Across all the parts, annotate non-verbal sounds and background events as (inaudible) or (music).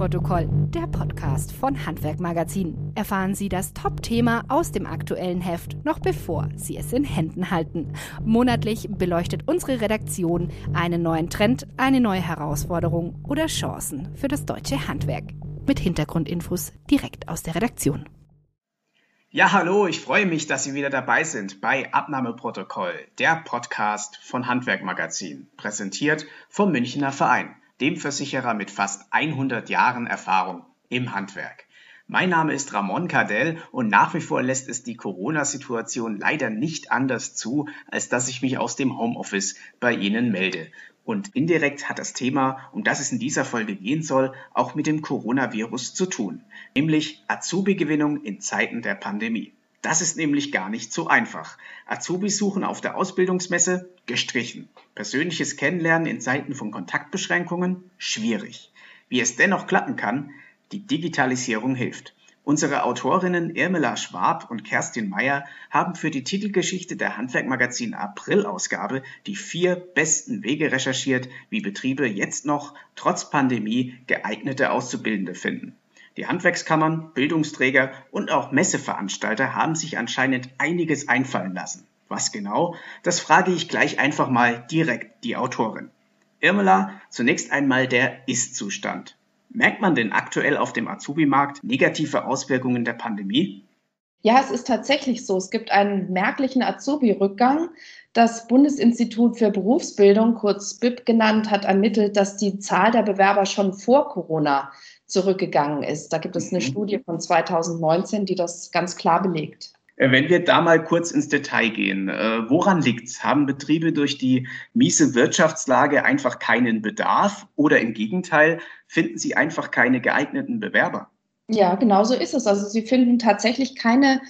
Abnahmeprotokoll, der Podcast von Handwerk Magazin. Erfahren Sie das Top-Thema aus dem aktuellen Heft, noch bevor Sie es in Händen halten. Monatlich beleuchtet unsere Redaktion einen neuen Trend, eine neue Herausforderung oder Chancen für das deutsche Handwerk. Mit Hintergrundinfos direkt aus der Redaktion. Ja, hallo, ich freue mich, dass Sie wieder dabei sind bei Abnahmeprotokoll, der Podcast von Handwerk Magazin, präsentiert vom Münchner Verein dem Versicherer mit fast 100 Jahren Erfahrung im Handwerk. Mein Name ist Ramon Cardell und nach wie vor lässt es die Corona-Situation leider nicht anders zu, als dass ich mich aus dem Homeoffice bei Ihnen melde. Und indirekt hat das Thema, um das es in dieser Folge gehen soll, auch mit dem Coronavirus zu tun, nämlich Azubi-Gewinnung in Zeiten der Pandemie. Das ist nämlich gar nicht so einfach. Azubis suchen auf der Ausbildungsmesse gestrichen. Persönliches Kennenlernen in Zeiten von Kontaktbeschränkungen schwierig. Wie es dennoch klappen kann, die Digitalisierung hilft. Unsere Autorinnen Irmela Schwab und Kerstin Meyer haben für die Titelgeschichte der Handwerkmagazin April-Ausgabe die vier besten Wege recherchiert, wie Betriebe jetzt noch trotz Pandemie geeignete Auszubildende finden. Die Handwerkskammern, Bildungsträger und auch Messeveranstalter haben sich anscheinend einiges einfallen lassen. Was genau? Das frage ich gleich einfach mal direkt die Autorin. Irmela, zunächst einmal der Ist-Zustand. Merkt man denn aktuell auf dem Azubi-Markt negative Auswirkungen der Pandemie? Ja, es ist tatsächlich so. Es gibt einen merklichen Azubi-Rückgang. Das Bundesinstitut für Berufsbildung, kurz BIP genannt, hat ermittelt, dass die Zahl der Bewerber schon vor Corona zurückgegangen ist. Da gibt es eine mhm. Studie von 2019, die das ganz klar belegt. Äh, wenn wir da mal kurz ins Detail gehen, äh, woran liegt es? Haben Betriebe durch die miese Wirtschaftslage einfach keinen Bedarf oder im Gegenteil finden sie einfach keine geeigneten Bewerber? Ja, genau so ist es. Also sie finden tatsächlich keine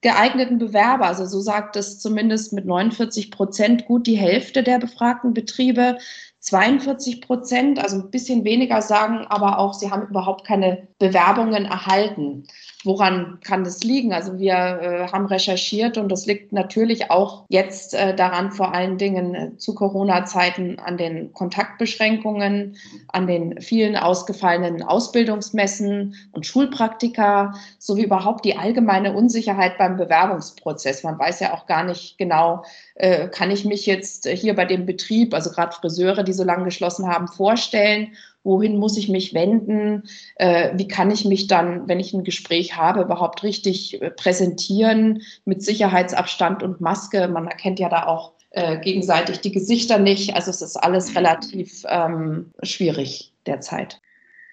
geeigneten Bewerber. Also so sagt es zumindest mit 49 Prozent gut die Hälfte der befragten Betriebe. 42 Prozent, also ein bisschen weniger sagen, aber auch, sie haben überhaupt keine Bewerbungen erhalten. Woran kann das liegen? Also wir äh, haben recherchiert und das liegt natürlich auch jetzt äh, daran, vor allen Dingen äh, zu Corona-Zeiten an den Kontaktbeschränkungen, an den vielen ausgefallenen Ausbildungsmessen und Schulpraktika sowie überhaupt die allgemeine Unsicherheit beim Bewerbungsprozess. Man weiß ja auch gar nicht genau, äh, kann ich mich jetzt hier bei dem Betrieb, also gerade Friseure, die so lange geschlossen haben, vorstellen wohin muss ich mich wenden, äh, wie kann ich mich dann, wenn ich ein Gespräch habe, überhaupt richtig äh, präsentieren mit Sicherheitsabstand und Maske. Man erkennt ja da auch äh, gegenseitig die Gesichter nicht. Also es ist alles relativ ähm, schwierig derzeit.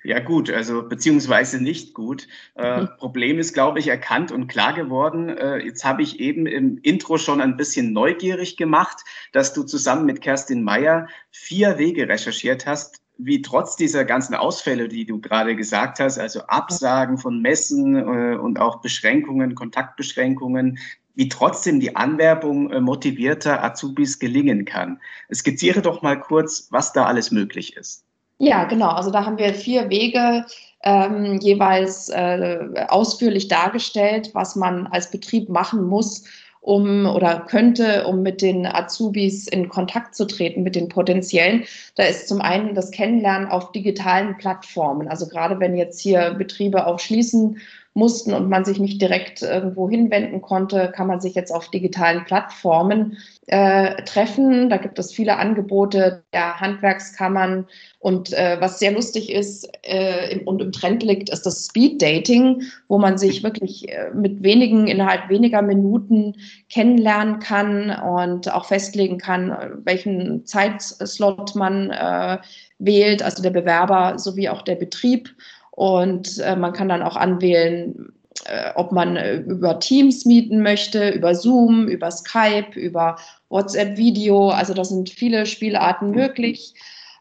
Ja gut, also beziehungsweise nicht gut. Äh, mhm. Problem ist, glaube ich, erkannt und klar geworden. Äh, jetzt habe ich eben im Intro schon ein bisschen neugierig gemacht, dass du zusammen mit Kerstin Meyer vier Wege recherchiert hast, wie trotz dieser ganzen Ausfälle, die du gerade gesagt hast, also Absagen von Messen äh, und auch Beschränkungen, Kontaktbeschränkungen, wie trotzdem die Anwerbung äh, motivierter Azubis gelingen kann. Skizziere doch mal kurz, was da alles möglich ist. Ja, genau. Also da haben wir vier Wege ähm, jeweils äh, ausführlich dargestellt, was man als Betrieb machen muss, um oder könnte, um mit den Azubis in Kontakt zu treten, mit den potenziellen. Da ist zum einen das Kennenlernen auf digitalen Plattformen. Also gerade wenn jetzt hier Betriebe auch schließen mussten und man sich nicht direkt irgendwo hinwenden konnte, kann man sich jetzt auf digitalen Plattformen äh, treffen. Da gibt es viele Angebote der Handwerkskammern. Und äh, was sehr lustig ist äh, im, und im Trend liegt, ist das Speed Dating, wo man sich wirklich äh, mit wenigen, innerhalb weniger Minuten kennenlernen kann und auch festlegen kann, welchen Zeitslot man äh, wählt, also der Bewerber sowie auch der Betrieb. Und äh, man kann dann auch anwählen, äh, ob man äh, über Teams mieten möchte, über Zoom, über Skype, über WhatsApp-Video. Also da sind viele Spielarten möglich.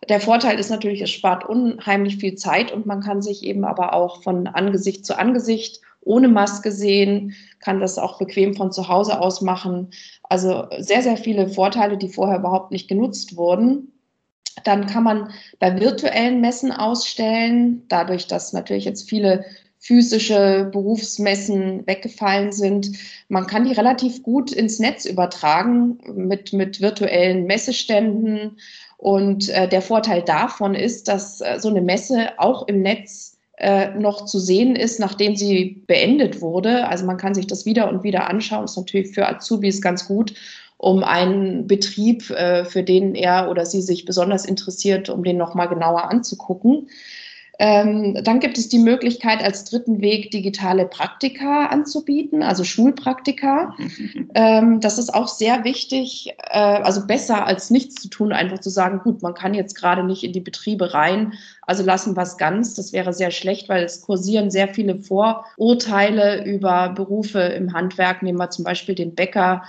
Der Vorteil ist natürlich, es spart unheimlich viel Zeit und man kann sich eben aber auch von Angesicht zu Angesicht ohne Maske sehen, kann das auch bequem von zu Hause aus machen. Also sehr, sehr viele Vorteile, die vorher überhaupt nicht genutzt wurden. Dann kann man bei virtuellen Messen ausstellen, dadurch, dass natürlich jetzt viele physische Berufsmessen weggefallen sind. Man kann die relativ gut ins Netz übertragen mit, mit virtuellen Messeständen. Und äh, der Vorteil davon ist, dass äh, so eine Messe auch im Netz äh, noch zu sehen ist, nachdem sie beendet wurde. Also man kann sich das wieder und wieder anschauen. Ist natürlich für Azubis ganz gut, um einen Betrieb, äh, für den er oder sie sich besonders interessiert, um den nochmal genauer anzugucken. Ähm, dann gibt es die Möglichkeit, als dritten Weg digitale Praktika anzubieten, also Schulpraktika. Ähm, das ist auch sehr wichtig, äh, also besser als nichts zu tun, einfach zu sagen, gut, man kann jetzt gerade nicht in die Betriebe rein, also lassen wir es ganz. Das wäre sehr schlecht, weil es kursieren sehr viele Vorurteile über Berufe im Handwerk. Nehmen wir zum Beispiel den Bäcker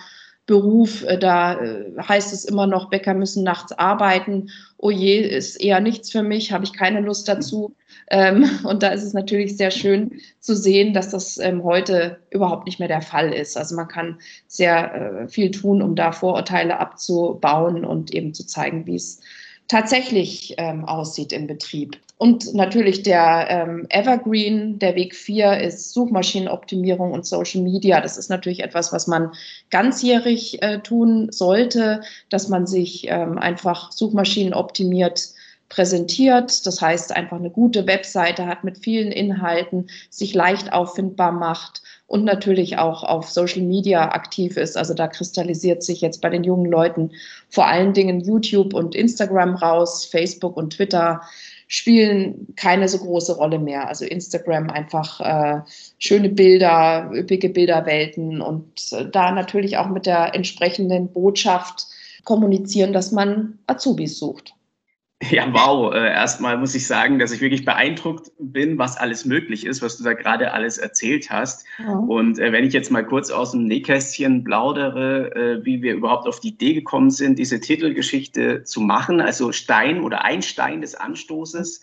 Beruf, äh, da äh, heißt es immer noch, Bäcker müssen nachts arbeiten. Oh je, ist eher nichts für mich, habe ich keine Lust dazu. Ähm, (laughs) und da ist es natürlich sehr schön zu sehen, dass das ähm, heute überhaupt nicht mehr der Fall ist. Also man kann sehr äh, viel tun, um da Vorurteile abzubauen und eben zu zeigen, wie es tatsächlich ähm, aussieht im Betrieb. Und natürlich der ähm, Evergreen, der Weg 4 ist Suchmaschinenoptimierung und Social Media. Das ist natürlich etwas, was man ganzjährig äh, tun sollte, dass man sich ähm, einfach suchmaschinenoptimiert präsentiert. Das heißt, einfach eine gute Webseite hat mit vielen Inhalten, sich leicht auffindbar macht und natürlich auch auf Social Media aktiv ist. Also da kristallisiert sich jetzt bei den jungen Leuten vor allen Dingen YouTube und Instagram raus, Facebook und Twitter spielen keine so große Rolle mehr. Also Instagram einfach äh, schöne Bilder, üppige Bilderwelten und äh, da natürlich auch mit der entsprechenden Botschaft kommunizieren, dass man Azubis sucht. Ja, wow. Äh, erstmal muss ich sagen, dass ich wirklich beeindruckt bin, was alles möglich ist, was du da gerade alles erzählt hast. Ja. Und äh, wenn ich jetzt mal kurz aus dem Nähkästchen plaudere, äh, wie wir überhaupt auf die Idee gekommen sind, diese Titelgeschichte zu machen, also Stein oder ein Stein des Anstoßes,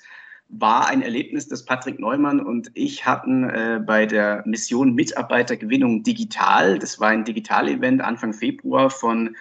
war ein Erlebnis, das Patrick Neumann und ich hatten äh, bei der Mission Mitarbeitergewinnung digital. Das war ein Digital-Event Anfang Februar von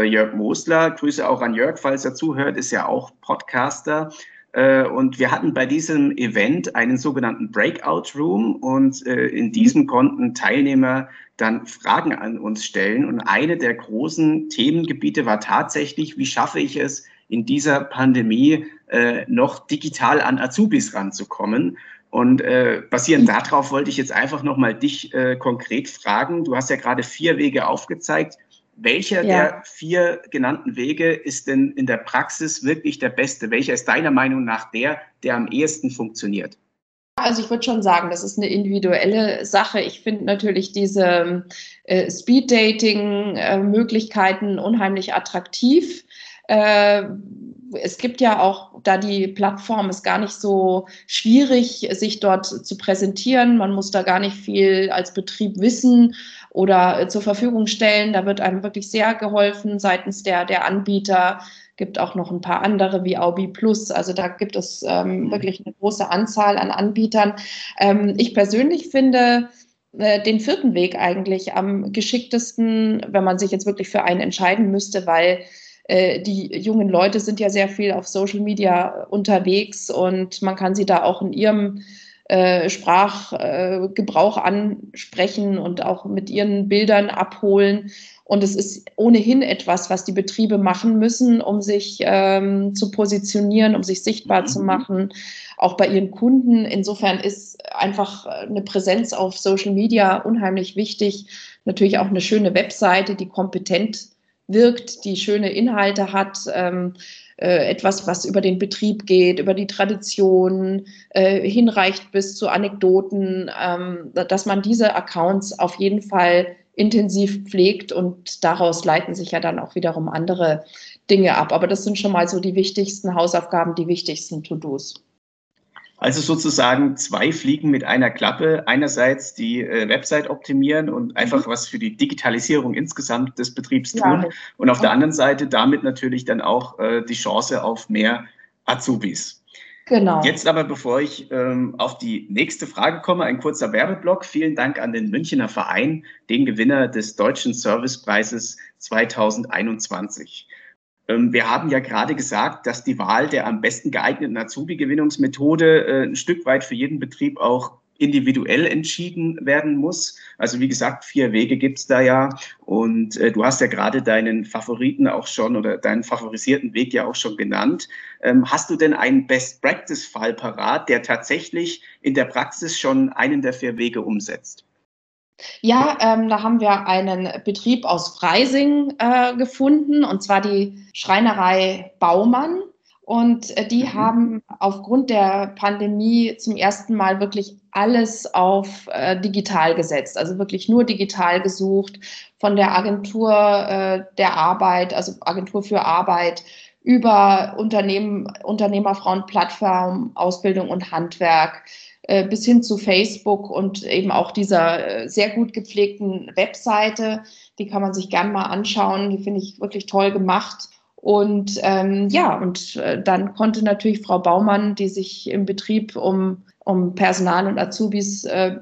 Jörg Mosler. Grüße auch an Jörg, falls er zuhört, ist ja auch Podcaster. Äh, und wir hatten bei diesem Event einen sogenannten Breakout Room und äh, in diesem konnten Teilnehmer dann Fragen an uns stellen. Und eine der großen Themengebiete war tatsächlich, wie schaffe ich es, in dieser Pandemie äh, noch digital an Azubis ranzukommen. Und äh, basierend darauf wollte ich jetzt einfach nochmal dich äh, konkret fragen. Du hast ja gerade vier Wege aufgezeigt. Welcher ja. der vier genannten Wege ist denn in der Praxis wirklich der beste? Welcher ist deiner Meinung nach der, der am ehesten funktioniert? Also ich würde schon sagen, das ist eine individuelle Sache. Ich finde natürlich diese äh, Speed-Dating-Möglichkeiten unheimlich attraktiv. Äh, es gibt ja auch, da die Plattform ist gar nicht so schwierig, sich dort zu präsentieren. Man muss da gar nicht viel als Betrieb wissen oder äh, zur Verfügung stellen. Da wird einem wirklich sehr geholfen seitens der, der Anbieter. Gibt auch noch ein paar andere wie Aubi Plus. Also da gibt es ähm, mhm. wirklich eine große Anzahl an Anbietern. Ähm, ich persönlich finde, äh, den vierten Weg eigentlich am geschicktesten, wenn man sich jetzt wirklich für einen entscheiden müsste, weil die jungen Leute sind ja sehr viel auf Social Media unterwegs und man kann sie da auch in ihrem äh, Sprachgebrauch äh, ansprechen und auch mit ihren Bildern abholen. Und es ist ohnehin etwas, was die Betriebe machen müssen, um sich ähm, zu positionieren, um sich sichtbar mhm. zu machen, auch bei ihren Kunden. Insofern ist einfach eine Präsenz auf Social Media unheimlich wichtig. Natürlich auch eine schöne Webseite, die kompetent wirkt, die schöne Inhalte hat. Ähm, äh, etwas, was über den Betrieb geht, über die Tradition, äh, hinreicht bis zu Anekdoten, ähm, dass man diese Accounts auf jeden Fall intensiv pflegt und daraus leiten sich ja dann auch wiederum andere Dinge ab. Aber das sind schon mal so die wichtigsten Hausaufgaben, die wichtigsten To-Dos. Also sozusagen zwei Fliegen mit einer Klappe. Einerseits die äh, Website optimieren und einfach mhm. was für die Digitalisierung insgesamt des Betriebs tun. Ja. Und auf der anderen Seite damit natürlich dann auch äh, die Chance auf mehr Azubis. Genau. Jetzt aber, bevor ich ähm, auf die nächste Frage komme, ein kurzer Werbeblock. Vielen Dank an den Münchner Verein, den Gewinner des Deutschen Servicepreises 2021. Ähm, wir haben ja gerade gesagt, dass die Wahl der am besten geeigneten Azubi-Gewinnungsmethode äh, ein Stück weit für jeden Betrieb auch individuell entschieden werden muss. Also wie gesagt, vier Wege gibt es da ja. Und äh, du hast ja gerade deinen Favoriten auch schon oder deinen favorisierten Weg ja auch schon genannt. Ähm, hast du denn einen Best-Practice-Fall parat, der tatsächlich in der Praxis schon einen der vier Wege umsetzt? Ja, ähm, da haben wir einen Betrieb aus Freising äh, gefunden, und zwar die Schreinerei Baumann. Und äh, die mhm. haben aufgrund der Pandemie zum ersten Mal wirklich alles auf äh, digital gesetzt, also wirklich nur digital gesucht, von der Agentur äh, der Arbeit, also Agentur für Arbeit, über Unternehmen, Unternehmerfrauenplattform, Ausbildung und Handwerk, bis hin zu Facebook und eben auch dieser äh, sehr gut gepflegten Webseite. Die kann man sich gern mal anschauen. Die finde ich wirklich toll gemacht. Und ähm, ja, und äh, dann konnte natürlich Frau Baumann, die sich im Betrieb um, um Personal und Azubis äh,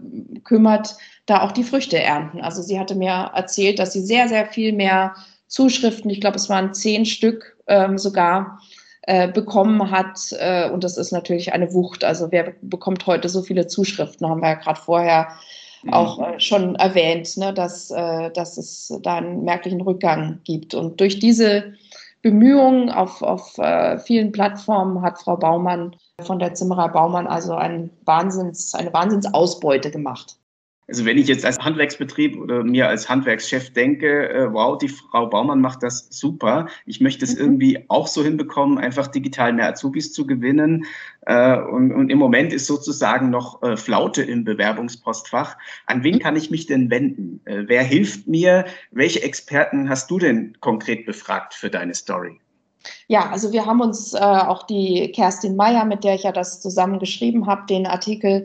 kümmert, da auch die Früchte ernten. Also sie hatte mir erzählt, dass sie sehr, sehr viel mehr Zuschriften, ich glaube, es waren zehn Stück ähm, sogar, äh, bekommen hat. Äh, und das ist natürlich eine Wucht. Also wer bekommt heute so viele Zuschriften, haben wir ja gerade vorher mhm. auch äh, schon erwähnt, ne, dass, äh, dass es da einen merklichen Rückgang gibt. Und durch diese Bemühungen auf, auf äh, vielen Plattformen hat Frau Baumann von der Zimmerer Baumann also ein Wahnsinns, eine Wahnsinnsausbeute gemacht. Also wenn ich jetzt als Handwerksbetrieb oder mir als Handwerkschef denke, äh, wow, die Frau Baumann macht das super. Ich möchte es mhm. irgendwie auch so hinbekommen, einfach digital mehr Azubis zu gewinnen. Äh, und, und, im Moment ist sozusagen noch äh, Flaute im Bewerbungspostfach. An wen mhm. kann ich mich denn wenden? Wer hilft mir? Welche Experten hast du denn konkret befragt für deine Story? Ja, also wir haben uns äh, auch die Kerstin Meyer, mit der ich ja das zusammen geschrieben habe, den Artikel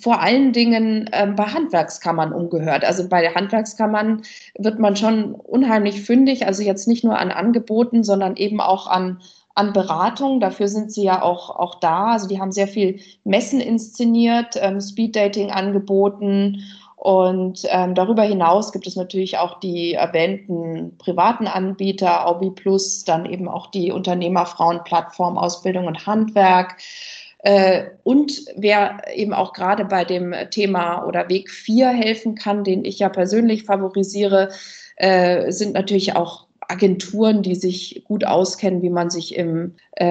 vor allen Dingen äh, bei Handwerkskammern umgehört. Also bei Handwerkskammern wird man schon unheimlich fündig, also jetzt nicht nur an Angeboten, sondern eben auch an an Beratung. Dafür sind sie ja auch, auch da. Also die haben sehr viel Messen inszeniert, ähm, Speeddating angeboten und ähm, darüber hinaus gibt es natürlich auch die erwähnten privaten Anbieter, Aubi Plus, dann eben auch die Unternehmerfrauenplattform Ausbildung und Handwerk. Äh, und wer eben auch gerade bei dem Thema oder Weg 4 helfen kann, den ich ja persönlich favorisiere, äh, sind natürlich auch Agenturen, die sich gut auskennen, wie man sich im äh,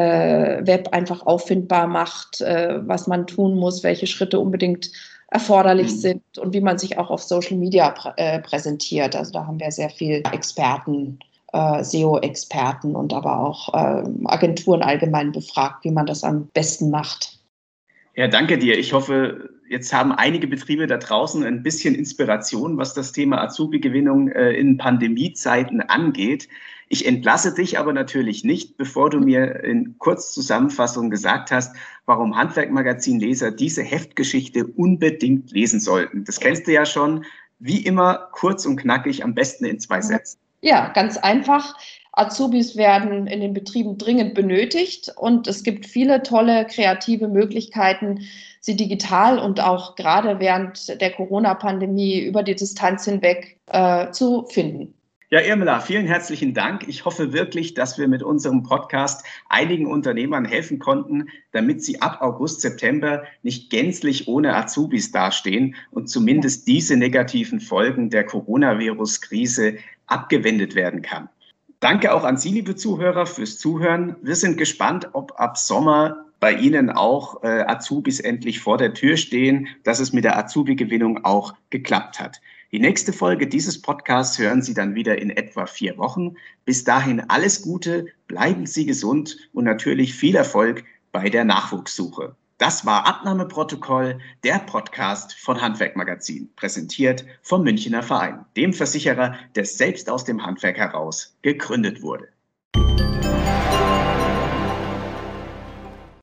Web einfach auffindbar macht, äh, was man tun muss, welche Schritte unbedingt erforderlich mhm. sind und wie man sich auch auf Social Media prä äh, präsentiert. Also da haben wir sehr viel Experten, äh, SEO-Experten und aber auch äh, Agenturen allgemein befragt, wie man das am besten macht. Ja, danke dir. Ich hoffe, jetzt haben einige Betriebe da draußen ein bisschen Inspiration, was das Thema Azubi-Gewinnung äh, in Pandemiezeiten angeht. Ich entlasse dich aber natürlich nicht, bevor du mir in Kurzzusammenfassung gesagt hast, warum Handwerkmagazin-Leser diese Heftgeschichte unbedingt lesen sollten. Das kennst du ja schon. Wie immer kurz und knackig, am besten in zwei Sätzen. Ja, ganz einfach. Azubis werden in den Betrieben dringend benötigt und es gibt viele tolle kreative Möglichkeiten, sie digital und auch gerade während der Corona-Pandemie über die Distanz hinweg äh, zu finden. Ja, Irmela, vielen herzlichen Dank. Ich hoffe wirklich, dass wir mit unserem Podcast einigen Unternehmern helfen konnten, damit sie ab August, September nicht gänzlich ohne Azubis dastehen und zumindest diese negativen Folgen der Coronavirus-Krise abgewendet werden kann. Danke auch an Sie, liebe Zuhörer, fürs Zuhören. Wir sind gespannt, ob ab Sommer bei Ihnen auch äh, Azubis endlich vor der Tür stehen, dass es mit der Azubi-Gewinnung auch geklappt hat. Die nächste Folge dieses Podcasts hören Sie dann wieder in etwa vier Wochen. Bis dahin alles Gute, bleiben Sie gesund und natürlich viel Erfolg bei der Nachwuchssuche. Das war Abnahmeprotokoll, der Podcast von Handwerkmagazin, präsentiert vom Münchner Verein, dem Versicherer, der selbst aus dem Handwerk heraus gegründet wurde.